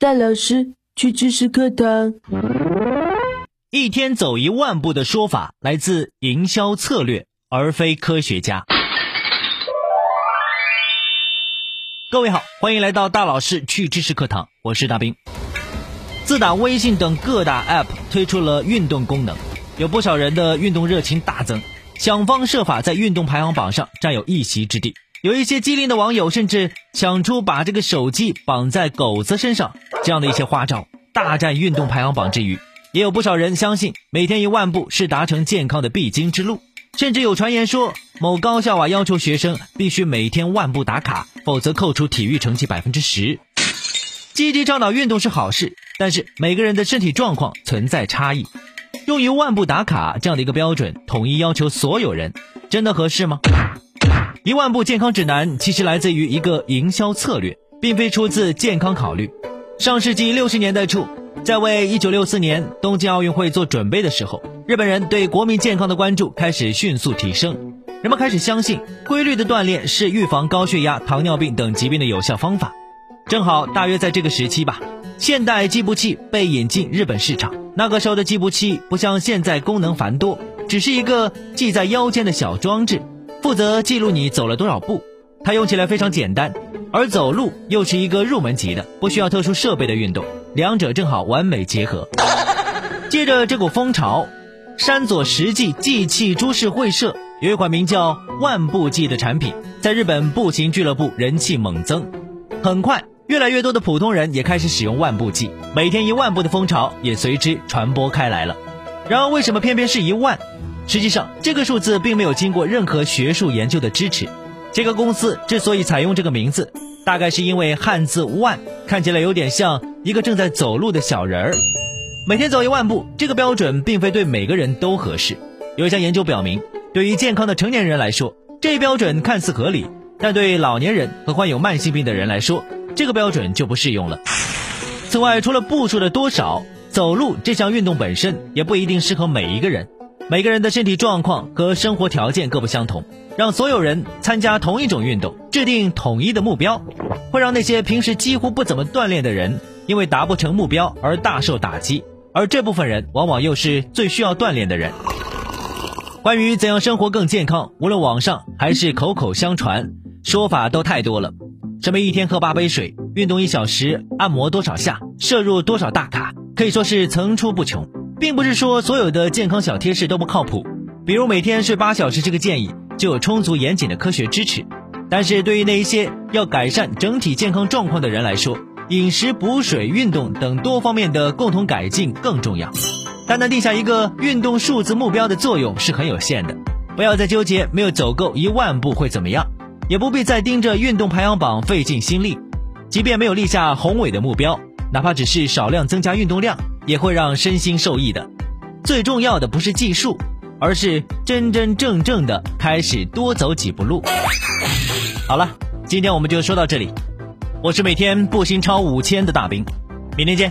大老师去知识课堂。一天走一万步的说法来自营销策略，而非科学家。各位好，欢迎来到大老师去知识课堂，我是大兵。自打微信等各大 App 推出了运动功能，有不少人的运动热情大增，想方设法在运动排行榜上占有一席之地。有一些机灵的网友甚至想出把这个手机绑在狗子身上这样的一些花招，大战运动排行榜之余，也有不少人相信每天一万步是达成健康的必经之路，甚至有传言说某高校啊要求学生必须每天万步打卡，否则扣除体育成绩百分之十。积极倡导运动是好事，但是每个人的身体状况存在差异，用于万步打卡这样的一个标准统一要求所有人，真的合适吗？一万步健康指南其实来自于一个营销策略，并非出自健康考虑。上世纪六十年代初，在为一九六四年东京奥运会做准备的时候，日本人对国民健康的关注开始迅速提升，人们开始相信规律的锻炼是预防高血压、糖尿病等疾病的有效方法。正好大约在这个时期吧，现代计步器被引进日本市场。那个时候的计步器不像现在功能繁多，只是一个系在腰间的小装置。负责记录你走了多少步，它用起来非常简单，而走路又是一个入门级的，不需要特殊设备的运动，两者正好完美结合。接着这股风潮，山佐实际计器株式会社有一款名叫万步计的产品，在日本步行俱乐部人气猛增，很快越来越多的普通人也开始使用万步计，每天一万步的风潮也随之传播开来了。然而为什么偏偏是一万？实际上，这个数字并没有经过任何学术研究的支持。这个公司之所以采用这个名字，大概是因为汉字“万”看起来有点像一个正在走路的小人儿。每天走一万步，这个标准并非对每个人都合适。有一项研究表明，对于健康的成年人来说，这一标准看似合理；但对老年人和患有慢性病的人来说，这个标准就不适用了。此外，除了步数的多少，走路这项运动本身也不一定适合每一个人。每个人的身体状况和生活条件各不相同，让所有人参加同一种运动，制定统一的目标，会让那些平时几乎不怎么锻炼的人，因为达不成目标而大受打击。而这部分人往往又是最需要锻炼的人。关于怎样生活更健康，无论网上还是口口相传，说法都太多了。什么一天喝八杯水，运动一小时，按摩多少下，摄入多少大卡，可以说是层出不穷。并不是说所有的健康小贴士都不靠谱，比如每天睡八小时这个建议就有充足严谨的科学支持。但是对于那一些要改善整体健康状况的人来说，饮食、补水、运动等多方面的共同改进更重要。单单定下一个运动数字目标的作用是很有限的。不要再纠结没有走够一万步会怎么样，也不必再盯着运动排行榜费尽心力。即便没有立下宏伟的目标，哪怕只是少量增加运动量。也会让身心受益的。最重要的不是计数，而是真真正正的开始多走几步路。好了，今天我们就说到这里。我是每天步行超五千的大兵，明天见。